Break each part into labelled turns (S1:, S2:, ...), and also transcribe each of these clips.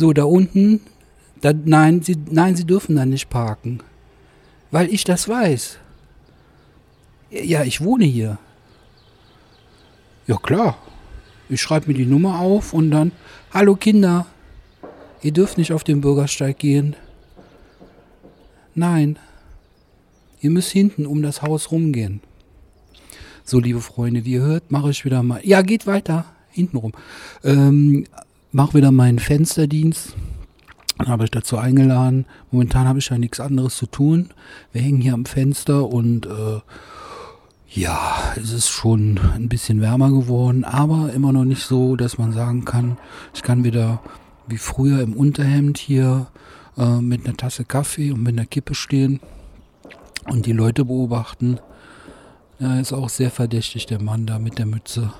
S1: So, da unten, da, nein, sie, nein, sie dürfen da nicht parken. Weil ich das weiß. Ja, ich wohne hier. Ja, klar. Ich schreibe mir die Nummer auf und dann, hallo Kinder, ihr dürft nicht auf den Bürgersteig gehen. Nein, ihr müsst hinten um das Haus rumgehen. So, liebe Freunde, wie ihr hört, mache ich wieder mal. Ja, geht weiter. Hinten rum. Ähm, mache wieder meinen Fensterdienst. Dann habe ich dazu eingeladen. Momentan habe ich ja nichts anderes zu tun. Wir hängen hier am Fenster und äh, ja, es ist schon ein bisschen wärmer geworden, aber immer noch nicht so, dass man sagen kann, ich kann wieder wie früher im Unterhemd hier äh, mit einer Tasse Kaffee und mit einer Kippe stehen und die Leute beobachten. Ja, ist auch sehr verdächtig, der Mann da mit der Mütze.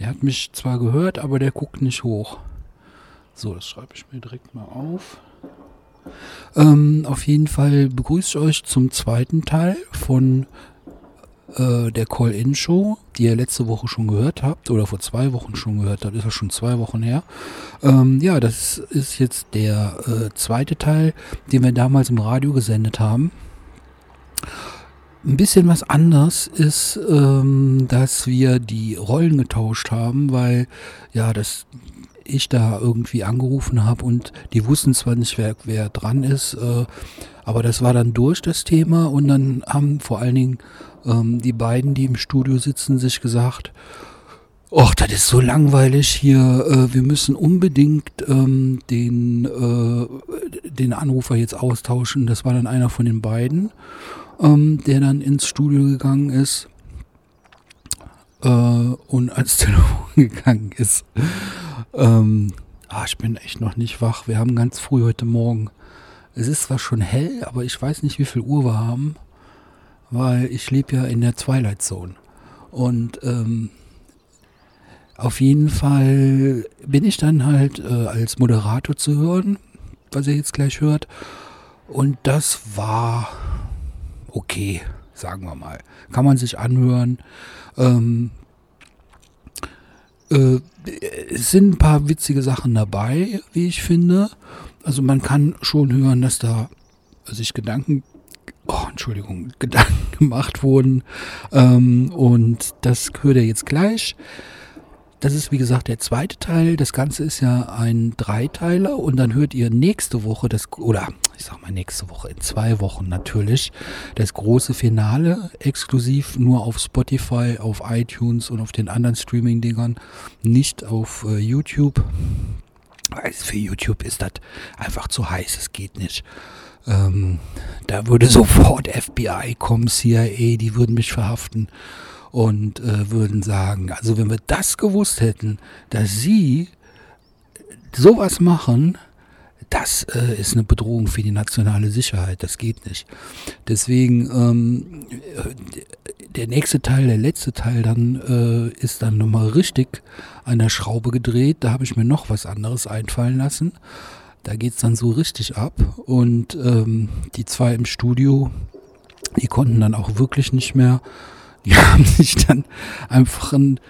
S1: Der hat mich zwar gehört, aber der guckt nicht hoch. So, das schreibe ich mir direkt mal auf. Ähm, auf jeden Fall begrüße ich euch zum zweiten Teil von äh, der Call-In-Show, die ihr letzte Woche schon gehört habt oder vor zwei Wochen schon gehört habt. Ist ja schon zwei Wochen her. Ähm, ja, das ist jetzt der äh, zweite Teil, den wir damals im Radio gesendet haben. Ein bisschen was anders ist, ähm, dass wir die Rollen getauscht haben, weil ja, das ich da irgendwie angerufen habe und die wussten zwar nicht, wer, wer dran ist, äh, aber das war dann durch das Thema und dann haben vor allen Dingen ähm, die beiden, die im Studio sitzen, sich gesagt, Och, das ist so langweilig hier. Äh, wir müssen unbedingt ähm, den, äh, den Anrufer jetzt austauschen. Das war dann einer von den beiden ähm, der dann ins Studio gegangen ist äh, und ans Telefon gegangen ist. Ähm, ah, ich bin echt noch nicht wach. Wir haben ganz früh heute Morgen. Es ist zwar schon hell, aber ich weiß nicht, wie viel Uhr wir haben, weil ich lebe ja in der Twilight Zone. Und ähm, auf jeden Fall bin ich dann halt äh, als Moderator zu hören, was ihr jetzt gleich hört. Und das war okay, sagen wir mal. Kann man sich anhören. Ähm, äh, es sind ein paar witzige Sachen dabei, wie ich finde. Also man kann schon hören, dass da sich Gedanken, oh, Entschuldigung, Gedanken gemacht wurden. Ähm, und das hört ihr jetzt gleich. Das ist wie gesagt der zweite Teil. Das Ganze ist ja ein Dreiteiler und dann hört ihr nächste Woche das, oder ich sag mal nächste Woche, in zwei Wochen natürlich, das große Finale exklusiv nur auf Spotify, auf iTunes und auf den anderen Streaming-Dingern, nicht auf äh, YouTube. Weil für YouTube ist das einfach zu heiß, es geht nicht. Ähm, da würde sofort FBI kommen, CIA, die würden mich verhaften und äh, würden sagen, also wenn wir das gewusst hätten, dass sie sowas machen, das äh, ist eine Bedrohung für die nationale Sicherheit. Das geht nicht. Deswegen ähm, der nächste Teil, der letzte Teil dann äh, ist dann nochmal richtig an der Schraube gedreht. Da habe ich mir noch was anderes einfallen lassen. Da geht es dann so richtig ab. Und ähm, die zwei im Studio, die konnten dann auch wirklich nicht mehr die haben sich dann einfach ein,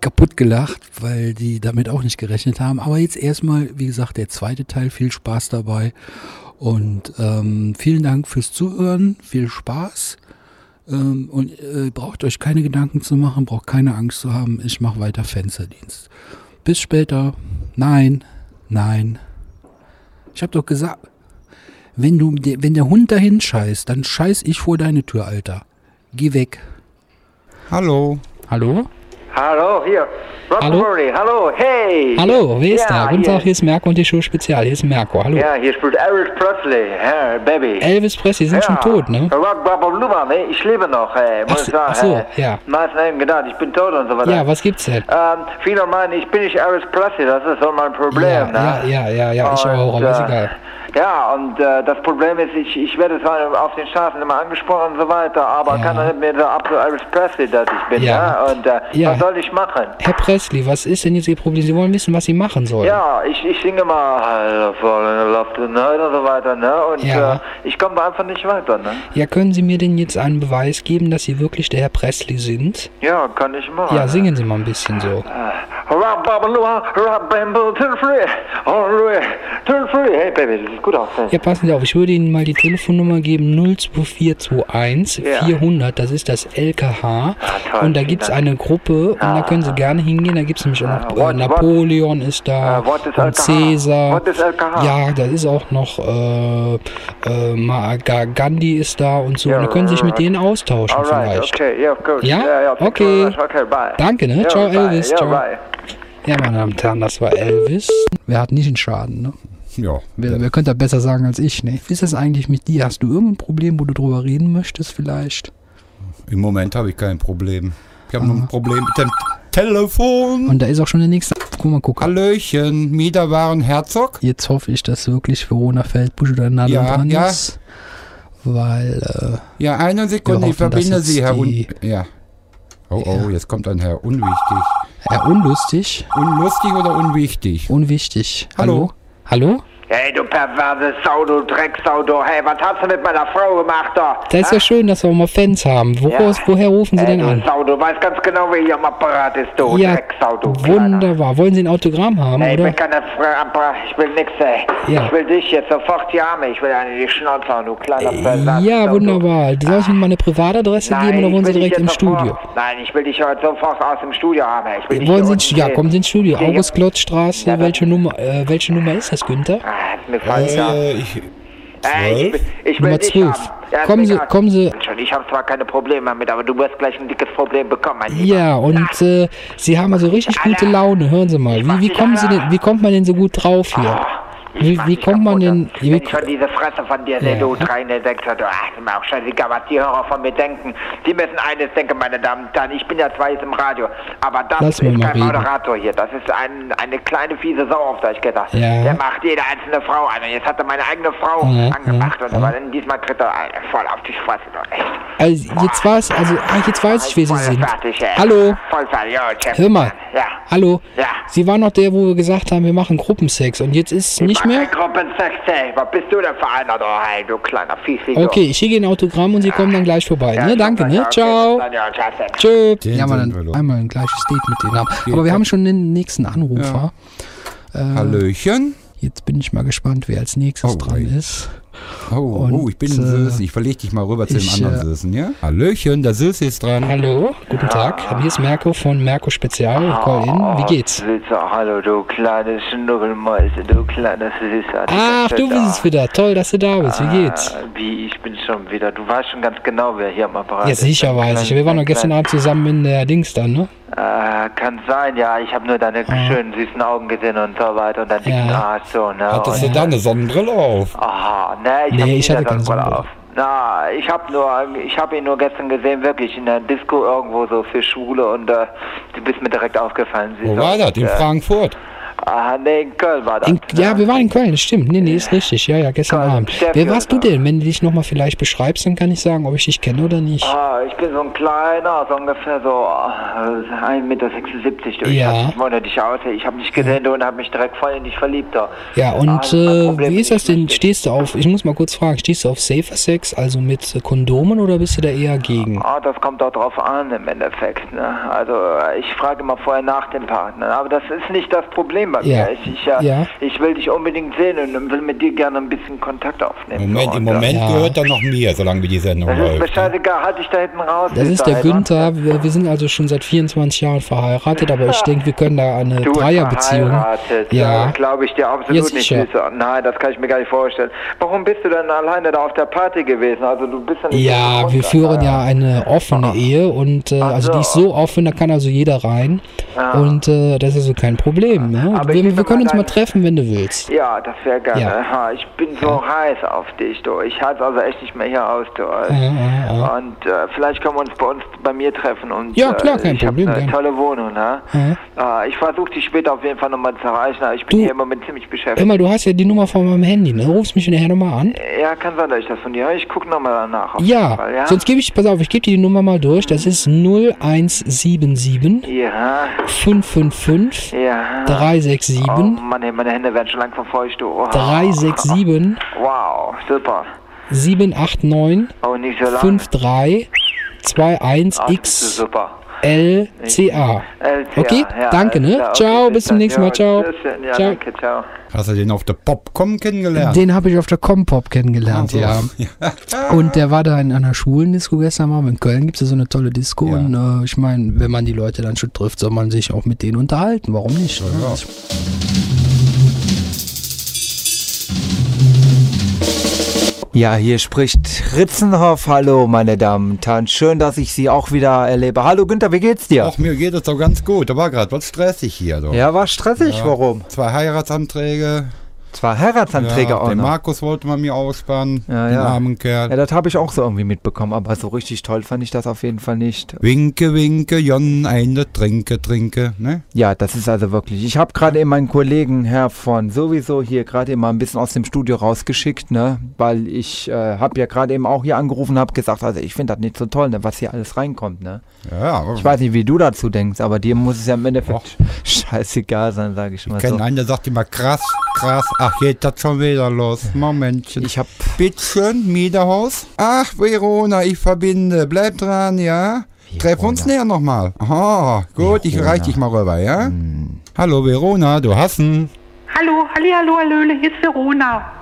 S1: kaputt gelacht, weil die damit auch nicht gerechnet haben. Aber jetzt erstmal, wie gesagt, der zweite Teil, viel Spaß dabei. Und ähm, vielen Dank fürs Zuhören, viel Spaß. Ähm, und äh, braucht euch keine Gedanken zu machen, braucht keine Angst zu haben. Ich mache weiter Fensterdienst. Bis später. Nein, nein. Ich habe doch gesagt, wenn du, wenn der Hund dahin scheißt, dann scheiß ich vor deine Tür, Alter. Geh weg.
S2: Hallo.
S1: Hallo?
S3: Hallo, hier.
S1: Hallo?
S3: Rock'n'Roll, hallo, hey.
S1: Hallo, wer ist
S3: Ja,
S1: da? Guten. Tag, hier ist Merko und die Show Spezial. Hier ist Merko, hallo.
S3: Ja, hier spielt Elvis Presley, ja, Baby.
S1: Elvis Presley, sind schon tot, ne?
S3: Ne? Ich lebe noch, ey, muss
S1: Ach
S3: ich sagen.
S1: ach so,
S3: ey.
S1: ja.
S3: Meisten haben gedacht, ich bin tot und so weiter.
S1: Ja, was gibt's denn?
S3: Ähm, viele meinen, ich bin nicht Elvis Presley, das ist so mein Problem,
S1: Ja,
S3: ne?
S1: ja, ja, ja, ja, ich
S3: Und,
S1: auch, aber ist
S3: äh,
S1: egal.
S4: Ja, und äh, das Problem ist, ich, ich werde zwar auf den Straßen immer angesprochen und so weiter, aber
S5: Ja.
S4: kann doch nicht mehr so ab so Elvis Presley, dass ich bin,
S5: Ja.
S4: ja? Und äh,
S5: Ja.
S4: was soll ich machen?
S5: Herr Presley, was ist denn jetzt Ihr Problem? Sie wollen wissen, was Sie machen sollen.
S4: Ja, ich, ich singe mal I'll Fall in Love Tonight und so weiter, ne? Und äh, ich komme da einfach nicht weiter, ne?
S5: Ja, können Sie mir denn jetzt einen Beweis geben, dass Sie wirklich der Herr Presley sind?
S4: Ja, kann ich machen.
S5: Ja, singen Sie mal ein bisschen so.
S4: Turn free, all the way, free. Hey Baby, das sieht gut aus.
S5: Ja, passen Sie auf, ich würde Ihnen mal die Telefonnummer geben, 02421
S4: Ja.
S5: 400, das ist das LKH.
S4: toll,
S5: und da gibt es eine Gruppe und da können Sie gerne hingehen, da gibt es nämlich auch noch
S4: Ah,
S5: äh,
S4: what-
S5: Napoleon ist da
S4: Äh, what is
S5: und? Cäsar.
S4: What?
S5: Ja, da ist auch noch äh, äh, Mahatma Gandhi ist da und so.
S4: Ja,
S5: und da können Sie sich mit
S4: right.
S5: denen austauschen
S4: Alright,
S5: vielleicht.
S4: okay, yeah.
S5: Ja?
S4: yeah, yeah, thank you
S5: Okay.
S4: Okay, bye.
S5: Danke, ne?
S4: Yeah,
S5: Ciao,
S4: bye.
S5: Elvis.
S4: Yeah,
S5: Ciao.
S4: bye.
S5: Ja, meine Damen und Herren, das war Elvis. Wer hat nicht einen Schaden, ne?
S2: Ja.
S5: Wer, wer könnte das besser sagen als ich, ne? Wie ist das eigentlich mit dir? Hast du irgendein Problem, wo du drüber reden möchtest vielleicht?
S2: Im Moment habe ich kein Problem. Ich habe nur ein Problem mit dem Telefon.
S5: Und da ist auch schon der nächste. Guck mal, guck.
S2: Hallöchen, Mieter waren Herzog.
S5: Jetzt hoffe ich, dass wirklich Verona Feldbusch oder Nadel
S2: Ja,
S5: dran
S2: ja.
S5: ist. Weil, äh,
S2: Ja, eine Sekunde, ich verbinde Sie, Herr Un Ja. Oh, oh, jetzt kommt ein Herr Unwichtig.
S5: ja, unlustig.
S2: Unlustig oder unwichtig?
S5: Unwichtig.
S2: Hallo?
S5: Hallo? Hallo?
S4: Hey, du perverse Sau, du Drecksau, du. Hey, was hast du mit meiner Frau gemacht, da?
S5: Das ist ja schön, dass wir auch mal Fans haben. Woraus,
S4: Ja.
S5: Woher rufen Sie
S4: Hey,
S5: denn
S4: du
S5: an?
S4: Sau, du weißt ganz genau, wer hier am Apparat ist, du
S5: Ja,
S4: Drecksau, du. Kleiner.
S5: wunderbar. Wollen Sie ein Autogramm haben,
S4: Ey, ich
S5: oder?
S4: will keine Frau, ich will nix, ey.
S5: Ja.
S4: Ich will dich jetzt sofort die Arme, ich will eine in die Schnauze hauen, du kleiner Versatz.
S5: Ja,
S4: du.
S5: wunderbar. Soll ich Ihnen mal eine Privatadresse
S4: Nein,
S5: geben oder
S4: ich
S5: wollen Sie direkt im
S4: sofort-
S5: Studio?
S4: Nein, ich will dich heute sofort aus dem Studio haben, ey. Ich will dich
S5: Wollen
S4: hier
S5: Sie ins, ja, kommen Sie ins Studio.
S4: Ja, ja.
S5: August Klotzstraße,
S4: Ja, das-
S5: welche Nummer, äh, welche Nummer ist das, Günther?
S4: Ah, mir falsch, ja.
S2: Äh, ich,
S4: Ey, ich, ich will
S5: Nummer
S4: dich
S5: 12.
S4: haben. Ja,
S5: Kommen Sie- kommen Sie-
S4: Ich habe zwar keine Probleme damit, aber du wirst gleich ein dickes Problem bekommen, mein Lieber.
S5: Ja, und äh, Sie haben also richtig gute. Laune. Hören Sie mal. Wie, wie, kommen Sie denn, wie kommt man denn so gut drauf hier?
S4: Ich
S5: Wie, wie kommt man denn...
S4: Wenn ich schon diese Fresse von dir sehe,
S5: Ja.
S4: du Treine, denkst du, ach, ist mir auch scheißegal, was die Hörer von mir denken. Die müssen eines denken, meine Damen und Herren. Ich bin ja zwar jetzt im Radio, aber das
S5: Lass
S4: ist kein. Moderator hier. Das ist ein, eine kleine fiese Sau, auf Deutsch gesagt.
S5: Ja.
S4: Der macht jede einzelne Frau an. Und jetzt hat er meine eigene Frau
S5: Ja,
S4: angemacht.
S5: ja,
S4: und aber dann diesmal kriegt er Alter, voll auf die Fresse. doch, Echt.
S5: also jetzt weiß, also, ah, jetzt weiß ich, wer Sie sind.
S4: fertig.
S5: Hallo?
S4: Voll fertig, ja.
S5: Hör mal.
S4: Ja.
S5: Hallo?
S4: Ja.
S5: Sie waren noch der, wo wir gesagt haben, wir machen Gruppensex. Und jetzt ist es nicht mehr?
S4: Was bist du denn für einer, du, hey, du kleiner Fiesling. du.
S5: Okay, ich schicke Ihnen ein Autogramm und Sie kommen dann gleich vorbei.
S4: Ja,
S5: Ne? Danke, ne? Ciao. Tschö. Ja,
S2: wir
S5: dann einmal ein gleiches Date mit denen haben. Aber wir haben schon den nächsten Anrufer.
S2: Hallöchen.
S5: Jetzt bin ich mal gespannt, wer als nächstes
S2: Oh,
S5: dran ist.
S2: Oh,
S5: Und,
S2: oh, ich bin
S5: äh,
S2: Süß. Ich verleg dich mal rüber zu dem anderen
S5: äh,
S2: Süßen, ja? Hallöchen, der Süß ist dran.
S5: Hallo, guten Tag. Hier ist Merko von Merko Spezial. Call-in. Wie geht's?
S4: Süßer, hallo, du kleine Schnuckelmäuse, du kleiner Süßer.
S5: Ach, du bist es wieder. Toll, dass du da bist. Wie geht's?
S4: Ah, Wie, ich bin schon wieder. Du weißt schon ganz genau, wer hier am Apparat
S5: Ja,
S4: ist.
S5: sicher
S4: Ein
S5: weiß ich. Wir waren doch
S4: ein
S5: gestern Abend zusammen in der Dings dann, ne?
S4: Äh, kann sein, ja. Ich habe nur deine schönen, süßen Augen gesehen und so weiter und deinen dicken
S5: Ja.
S4: Arsch so, ne?
S2: Hattest du da eine Sonnenbrille auf?
S4: Aha, ne, ich
S5: Nee,
S4: hab
S5: ich hatte
S4: eine
S5: keine
S4: Sonnenbrille auf. Na, ich hab nur, ich habe ihn nur gestern gesehen, wirklich in der Disco irgendwo so für Schwule und äh, du bist mir direkt aufgefallen.
S2: Wo
S4: süßer.
S2: war das? In
S4: äh,
S2: Frankfurt?
S4: Ah, nee, in Köln war das.
S5: In,
S4: ne?
S5: ja, wir waren in Köln, das stimmt. Nee, nee, ist richtig. Ja, ja, gestern
S4: Köln,
S5: Abend. Wer warst du denn? Wenn du dich nochmal vielleicht beschreibst, dann kann ich sagen, ob ich dich kenne oder nicht.
S4: Ah, ich bin so ein kleiner, so ungefähr so äh, 1,76 Meter. Du. Ich
S5: Ja.
S4: ich wundere dich aus, ich habe dich gesehen du, und habe mich direkt voll in dich verliebt. Da.
S5: Ja, und
S4: Ah,
S5: äh, wie ist das denn? Stehst du auf, ich muss mal kurz fragen, stehst du auf Safer Sex, also mit äh, Kondomen oder bist du da eher gegen?
S4: Ah, das kommt auch drauf an im Endeffekt. Ne? Also äh, ich frage immer vorher nach dem Partner. Aber das ist nicht das Problem bei
S5: Ja.
S4: mir. Ich, ich, äh,
S5: Ja.
S4: ich will dich unbedingt sehen und will mit dir gerne ein bisschen Kontakt aufnehmen.
S2: Moment,
S4: so,
S2: im Moment
S5: Ja.
S2: gehört er noch mir, solange wie die Sendung
S4: Das ist mir
S2: läuft.
S4: scheißegal, halt dich da hinten raus.
S5: Das ist der Günther. Wir, wir sind also schon seit 24 Jahren verheiratet, aber ich denke, wir können da eine
S4: Du
S5: Dreierbeziehung.
S4: verheiratet.
S5: Ja.
S4: Das glaube ich dir absolut
S5: Ja,
S4: nicht. Nein, das kann ich mir gar nicht vorstellen. Warum bist du denn alleine da auf der Party gewesen? Also du bist ja
S5: Ja, wir
S4: runter.
S5: führen ja eine offene Ehe und äh, also die ist
S4: so.
S5: so offen, da kann also jeder rein
S4: Ah.
S5: und äh, das ist so kein Problem. Ne?
S3: Aber
S1: wir, wir können uns mal treffen, wenn du willst.
S3: Ja, das wäre gerne.
S1: Ja.
S3: Ich bin so heiß auf dich, du. Ich halte also echt nicht mehr hier aus, du. Und äh, vielleicht können wir uns bei uns bei mir treffen. Und,
S1: Ja, klar, kein
S3: äh, ich
S1: Problem,
S3: eine tolle Wohnung, ne? Äh, ich versuche dich später auf jeden Fall nochmal zu erreichen, aber ich bin
S1: Du-
S3: hier im Moment ziemlich beschäftigt.
S1: Immer, du hast ja die Nummer von meinem Handy, ne? Rufst mich nachher nochmal an.
S3: Ja, kann sein, dass ich das von dir. Ich gucke nochmal danach.
S1: Ja,
S3: Fall, ja?
S1: sonst gebe ich, pass auf, ich gebe dir die Nummer mal durch. Das ist 0177
S3: Ja,
S1: 555
S3: ja.
S1: 367
S3: Oh Mann, meine Hände werden schon lang verfeucht, du. Oh.
S1: 367
S3: Wow, super.
S1: 789
S3: Oh, nicht so lang.
S1: 53
S3: Ah, das ist
S1: 21
S3: super.
S1: LCA.
S3: LCA,
S1: Okay,
S3: ja,
S1: danke, ne?
S3: klar,
S1: Ciao,
S3: okay,
S1: bis zum nächsten Mal, ciao.
S3: Ja,
S1: Ciao.
S3: danke, ciao.
S2: Hast du den auf der Popcom kennengelernt?
S1: Den habe ich auf der Compop kennengelernt,
S2: so.
S1: ja. Und der war da in einer Schulendisco gestern mal. In Köln gibt es ja so eine tolle Disco.
S2: Ja.
S1: Und äh, ich meine, wenn man die Leute dann schon trifft, soll man sich auch mit denen unterhalten. Warum nicht?
S2: Ja.
S4: Ja, hier spricht Ritzenhoff. Hallo, meine Damen und Herren. Schön, dass ich Sie auch wieder erlebe. Hallo, Günther, wie geht's dir?
S2: Auch mir geht es doch ganz gut. Da war gerade was stressig hier. Doch.
S4: Ja, war stressig.
S2: Ja.
S4: Warum?
S2: Zwei Heiratsanträge.
S4: Zwei Heiratsanträge
S2: ja,
S4: auch
S2: den
S4: noch.
S2: Markus wollte man mir ausspannen.
S4: Ja,
S2: den
S4: ja.
S2: armen Kerl.
S4: Ja, das habe ich auch so irgendwie mitbekommen, aber so richtig toll fand ich das auf jeden Fall nicht.
S2: Winke, winke, Jon, eine trinke, trinke. Ne?
S4: Ja, das ist also wirklich. Ich habe gerade eben meinen Kollegen Herr von sowieso hier gerade eben mal ein bisschen aus dem Studio rausgeschickt, ne, weil ich äh, habe ja gerade eben auch hier angerufen, habe gesagt, also ich finde das nicht so toll, ne, was hier alles reinkommt, ne.
S2: Ja, aber
S4: Ich weiß nicht, wie du dazu denkst, aber dir muss es ja im Endeffekt scheißegal sein, sage ich mal
S2: ich kenne
S4: so.
S2: einen, der sagt immer krass, krass. Ach, geht das schon wieder los. Momentchen.
S4: Ich habe
S2: Bitteschön, Miederhaus. Ach, Verona, ich verbinde. Bleib dran, ja? Treff uns näher nochmal. Aha, gut, ich reich dich mal rüber, ja? Hallo, Verona, du hast ihn.
S6: Hallo, halli, hallo, hallöle, hier ist Verona.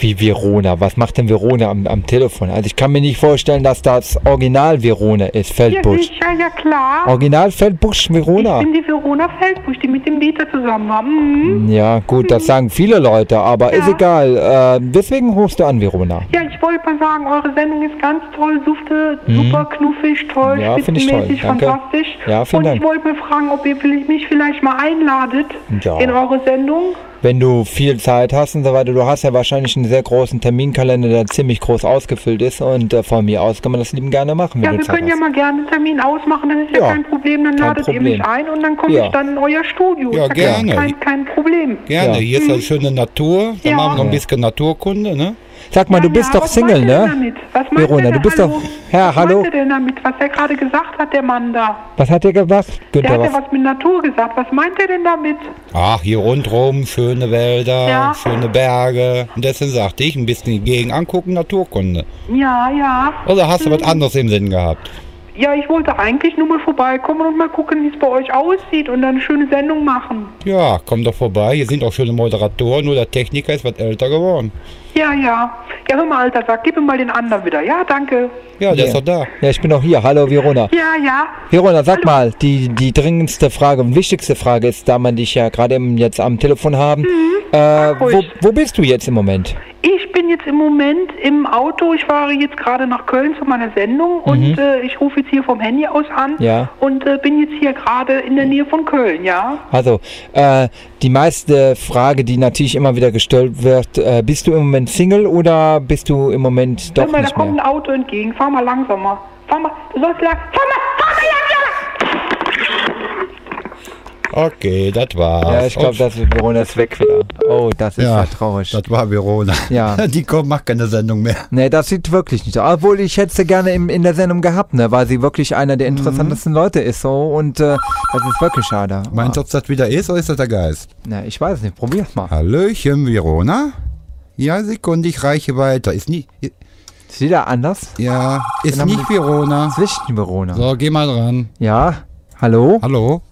S4: Wie Verona? Was macht denn Verona am, am Telefon? Also ich kann mir nicht vorstellen, dass das Original Verona ist,
S6: Ja,
S4: Feldbusch.
S6: sicher, ja klar.
S4: Original Feldbusch Verona.
S6: Ich bin die Verona Feldbusch, die mit dem Dieter zusammen war. Mhm.
S4: Ja, gut, das sagen viele Leute, aber ist
S6: Ja.
S4: egal. Äh, deswegen rufst du an, Verona.
S6: Ja, ich wollte mal sagen, eure Sendung ist ganz toll, dufte, super knuffig, toll,
S4: Mhm. Ja, find ich toll,
S6: spitzenmäßig, fantastisch.
S4: Ja, vielen
S6: Und
S4: Dank.
S6: ich wollte mal fragen, ob ihr mich vielleicht mal einladet
S4: Ja.
S6: in eure Sendung.
S4: Wenn du viel Zeit hast und so weiter, du hast ja wahrscheinlich einen sehr großen Terminkalender, der ziemlich groß ausgefüllt ist und äh, von mir aus kann man das lieben gerne machen, wenn
S6: Ja,
S4: du
S6: wir
S4: Zeit
S6: können ja
S4: hast.
S6: mal gerne einen Termin ausmachen, das ist ja,
S4: Ja,
S6: kein Problem. Dann
S4: kein
S6: ladet ihr mich ein und dann komme
S4: Ja.
S6: ich dann in euer Studio.
S2: Ja,
S6: Ist
S2: gerne.
S6: Kein, kein Problem.
S2: Gerne,
S4: Ja.
S2: hier ist eine schöne Natur. Da
S6: Ja.
S2: machen wir noch ein
S4: Ja.
S2: bisschen Naturkunde, ne?
S4: Sag mal, du
S6: Ja,
S4: bist
S6: ja,
S4: doch
S6: was
S4: Single, ne?
S6: Damit? Was meint
S4: Verona,
S6: er
S4: du bist
S6: hallo?
S4: doch- Herr,
S6: was
S4: hallo?
S6: meint er denn damit? Was er gerade gesagt hat, der Mann da?
S4: Was hat er gemacht?
S6: Der hat ja
S4: was?
S6: was mit Natur gesagt. Was meint er denn damit?
S2: Ach, hier rundrum schöne Wälder,
S6: Ja.
S2: schöne Berge. Und deswegen sagte ich, ein bisschen die Gegend angucken, Naturkunde.
S6: Ja, ja.
S2: Oder hast du was anderes im Sinn gehabt?
S6: Ja, ich wollte eigentlich nur mal vorbeikommen und mal gucken, wie es bei euch aussieht und dann eine schöne Sendung machen.
S2: Ja, komm doch vorbei. Hier sind auch schöne Moderatoren, nur der Techniker ist was älter geworden.
S6: Ja, ja. Ja, hör mal, Alter, sag, gib mir mal den anderen wieder. Ja, danke.
S2: Ja, der
S4: Ja.
S2: ist doch da.
S4: Ja, ich bin auch hier. Hallo, Verona.
S6: Ja, ja.
S4: Verona, sag mal, die, die dringendste Frage und wichtigste Frage ist, da man dich ja gerade jetzt am Telefon haben, äh, wo, wo bist du jetzt im Moment?
S6: Ich bin jetzt im Moment im Auto. Ich fahre jetzt gerade nach Köln zu meiner Sendung und äh, ich rufe jetzt hier vom Handy aus an
S4: Ja.
S6: und äh, bin jetzt hier gerade in der Nähe von Köln, ja.
S4: Also, äh, die meiste Frage, die natürlich immer wieder gestellt wird, äh, bist du im Moment Single oder bist du im Moment
S6: Hör
S4: doch
S6: mal, da
S4: nicht
S6: kommt
S4: mehr?
S6: ein Auto entgegen. Fahr mal langsamer. Fahr mal, du sollst lang. Fahr mal, fahr mal langsamer!
S2: Okay, das war's.
S4: Ja, ich glaube, das ist Verona ist weg wieder. Oh, das ist ja,
S2: Ja,
S4: traurig.
S2: das war Verona.
S4: Ja.
S2: Die kommt, macht keine Sendung mehr.
S4: Nee, das sieht wirklich nicht aus. Obwohl, ich hätte sie gerne im, in der Sendung gehabt, ne, weil sie wirklich einer der interessantesten Leute ist so und äh, das ist wirklich schade.
S2: Meinst du, ob das wieder ist oder ist das der Geist?
S4: Na, ich weiß nicht, probier's mal.
S2: Hallöchen, Verona? Ja, Sekunde, ich reiche weiter. Ist nicht,
S4: Ist wieder anders?
S2: ja, ist nicht Verona.
S4: Nicht Verona.
S2: So, geh mal dran.
S4: Ja? Hallo?
S2: Hallo?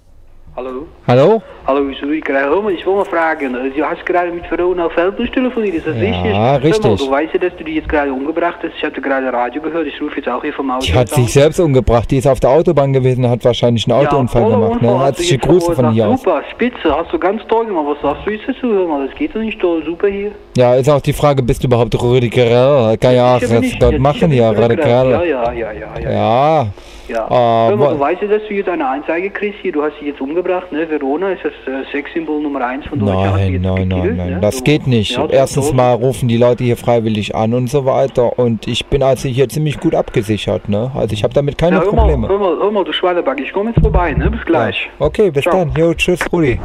S5: Hallo?
S4: Hallo?
S5: Hallo, ich krijg helemaal ich wollte mal fragen. Du hast gerade mit Verona Feldbusch telefoniert, ist das
S4: Ja,
S5: richtig? Hör
S4: richtig.
S5: Du weißt ja, dass du die jetzt gerade umgebracht hast. Ich hatte gerade Radio gehört, ich rufe jetzt auch hier vom Auto.
S4: Die hat
S5: an.
S4: sich selbst umgebracht. Die ist auf der Autobahn gewesen und hat wahrscheinlich einen Autounfall
S5: voller
S4: gemacht. Ne?
S5: Unfall jetzt
S4: Grüße von hier aus.
S5: Super, spitze, hast du ganz toll gemacht. Was sagst du jetzt dazu? Hör mal, das geht doch nicht so super hier.
S4: Ja, ist auch die Frage, bist du überhaupt Radical? Kann ja auch
S5: nicht-
S4: dort machen, ja. Radikal.
S5: Ja, ja, ja, ja, ja.
S4: Ja,
S5: Ja. Hör mal, du weißt ja, dass du jetzt eine Anzeige kriegst hier, du hast sie jetzt umgebracht, ne? Verona ist das äh, Sexsymbol Nummer 1 von Deutschland.
S4: Nein,
S5: jetzt
S4: nein, nein,
S5: gekillt,
S4: nein,
S5: ne?
S4: das
S5: So.
S4: geht nicht.
S5: Ja,
S4: Erstens mal rufen die Leute hier freiwillig an und so weiter und ich bin also hier ziemlich gut abgesichert, ne? Also ich habe damit keine
S5: Ja, hör mal,
S4: Probleme.
S5: hör mal, hör mal, du Schweineback, ich komme jetzt vorbei, ne? Bis gleich.
S4: Ja. Okay, bis
S5: Ciao.
S4: dann. Jo, tschüss, Rudi.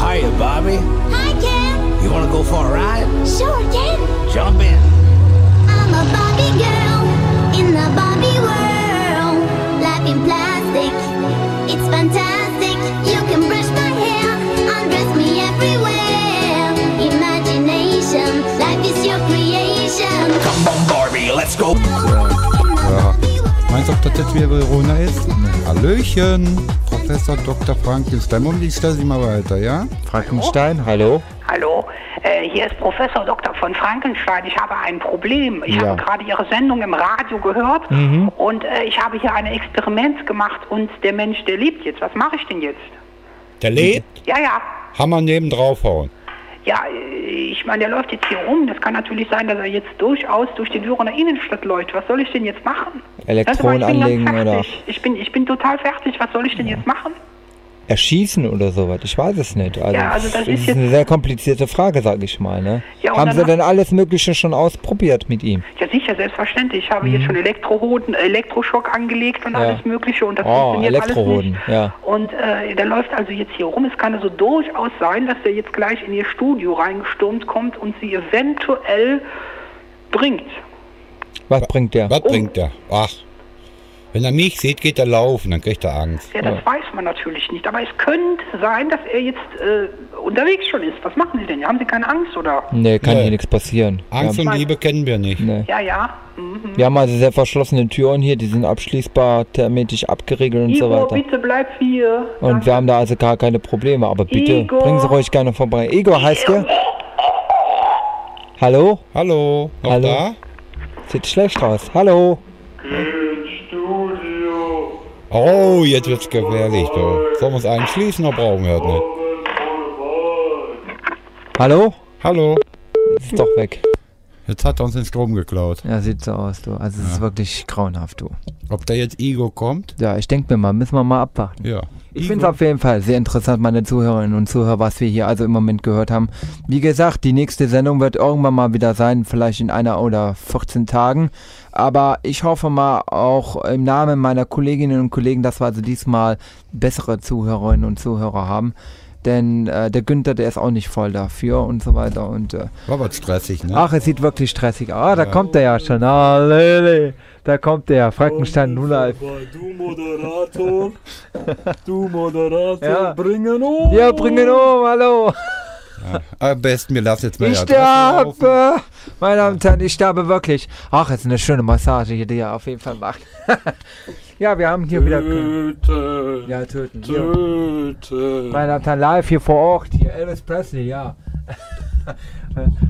S7: Hiya, Bobby.
S8: Hi, Ken.
S7: You want to go for a ride?
S8: Sure, Ken.
S7: Jump in.
S2: Ob das jetzt wieder Verona ist? Hallöchen, Professor Dr. Frankenstein. Und ich stelle Sie mal weiter, ja?
S4: Frankenstein, hallo?
S6: Hallo, äh, hier ist Professor Dr. von Frankenstein. Ich habe ein Problem. Ich
S4: Ja.
S6: habe gerade Ihre Sendung im Radio gehört und äh, ich habe hier ein Experiment gemacht und der Mensch, der lebt jetzt. Was mache ich denn jetzt?
S2: Der lebt?
S6: Ja, ja.
S2: Hammer neben draufhauen.
S6: Ja, äh, ich meine, der läuft jetzt hier rum. Das kann natürlich sein, dass er jetzt durchaus durch die Dürener Innenstadt läuft. Was soll ich denn jetzt machen? Ich bin
S4: anlegen oder.
S6: Ich bin, ich bin total fertig. Was soll ich denn jetzt machen?
S4: Erschießen oder sowas? Ich weiß es nicht. Also,
S6: Ja, also das
S4: das
S6: ist
S4: ist eine sehr komplizierte Frage, sag ich mal. Ne?
S6: Ja,
S4: Haben Sie denn alles Mögliche schon ausprobiert mit ihm?
S6: Ja, sicher, selbstverständlich. Ich habe jetzt schon Elektrohoden, Elektroschock angelegt und
S4: Mhm. Ja.
S6: alles Mögliche und das
S4: Oh,
S6: funktioniert alles
S4: Elektrohoden,
S6: nicht.
S4: ja.
S6: Und äh, der läuft also jetzt hier rum. Es kann also durchaus sein, dass der jetzt gleich in ihr Studio reingestürmt kommt und sie eventuell bringt.
S4: Was bringt der?
S2: Was bringt der? Ach, wenn er mich sieht, geht er laufen, dann kriegt er Angst.
S6: Ja, das weiß man natürlich nicht. Aber es könnte sein, dass er jetzt äh, unterwegs schon ist. Was machen Sie denn? Haben Sie keine Angst oder?
S4: Nee, kann
S2: Nee.
S4: hier nichts passieren.
S2: Angst
S4: wir,
S2: und Liebe kennen wir nicht.
S4: nee.
S6: Ja, ja. Mhm.
S4: wir haben also sehr verschlossene Türen hier, die sind abschließbar, hermetisch abgeriegelt und so
S6: Igor,
S4: weiter.
S6: bitte bleib hier.
S4: Und
S6: Danke.
S4: wir haben da also gar keine Probleme, aber bitte
S6: Igor.
S4: bringen Sie ruhig gerne vorbei. Igor heißt der? Hallo?
S2: Hallo, noch
S4: Hallo?
S2: da?
S4: Sieht schlecht aus. Hallo?
S2: Oh, jetzt wird's gefährlich, du. Sollen wir uns einschließen oder brauchen wir das nicht?
S4: Hallo?
S2: Hallo,
S4: Ist doch weg.
S2: jetzt hat er uns den Strom geklaut.
S4: Ja, sieht so aus, du. Also es ist wirklich grauenhaft, du.
S2: Ob da jetzt Igor kommt?
S4: Ja, ich denke mir mal, müssen wir mal abwarten.
S2: Ja.
S4: Ich finde es auf jeden Fall sehr interessant, meine Zuhörerinnen und Zuhörer, was wir hier also im Moment gehört haben. Wie gesagt, die nächste Sendung wird irgendwann mal wieder sein, vielleicht in einer oder 14 Tagen. Aber ich hoffe mal auch im Namen meiner Kolleginnen und Kollegen, dass wir also diesmal bessere Zuhörerinnen und Zuhörer haben. Denn äh, der Günther, der ist auch nicht voll dafür und so weiter. Und äh,
S2: War was stressig, ne?
S4: ach, es sieht wirklich stressig aus. Ah, da kommt er ja schon. Ah, Lele. Da kommt der Frankenstein 0
S9: Du Moderator, du Moderator,
S4: Ja.
S9: bringen um.
S4: Ja, bringen um, hallo.
S2: Am besten, wir lassen jetzt mal
S4: Ich sterbe! Meine Damen und Herren, ich sterbe wirklich. Ach, es ist eine schöne Massage hier, die er auf jeden Fall macht. ja, wir haben hier wieder.
S9: Töten,
S4: Ja, töten. Hier.
S9: töten.
S4: Meine Damen und Herren, live hier vor Ort. Hier, Elvis Presley, ja.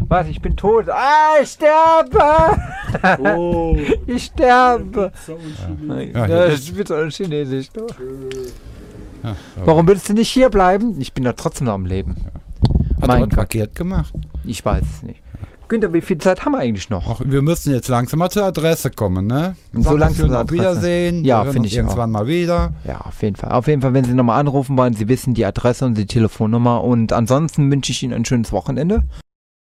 S4: Was, ich bin tot. Ah, ich sterbe!
S9: Oh,
S4: Ich sterbe!
S2: Ja,
S4: Ja, das ist bitte ein Chinesisch. Du. Warum willst du nicht hier bleiben? Ich bin doch trotzdem noch am Leben.
S2: Hat er
S4: Mein Gott,
S2: verkehrt gemacht?
S4: ich weiß es nicht. Günther, wie viel Zeit haben wir eigentlich noch?
S2: Ach, wir müssen jetzt langsam mal zur Adresse kommen, ne?
S4: So
S2: Sag mal
S4: langsam zur Adresse.
S2: Wiedersehen.
S4: Ja, finde ich auch.
S2: irgendwann mal wieder.
S4: Ja, auf jeden Fall. Auf jeden Fall, wenn Sie nochmal anrufen wollen, Sie wissen die Adresse und die Telefonnummer. Und ansonsten wünsche ich Ihnen ein schönes Wochenende.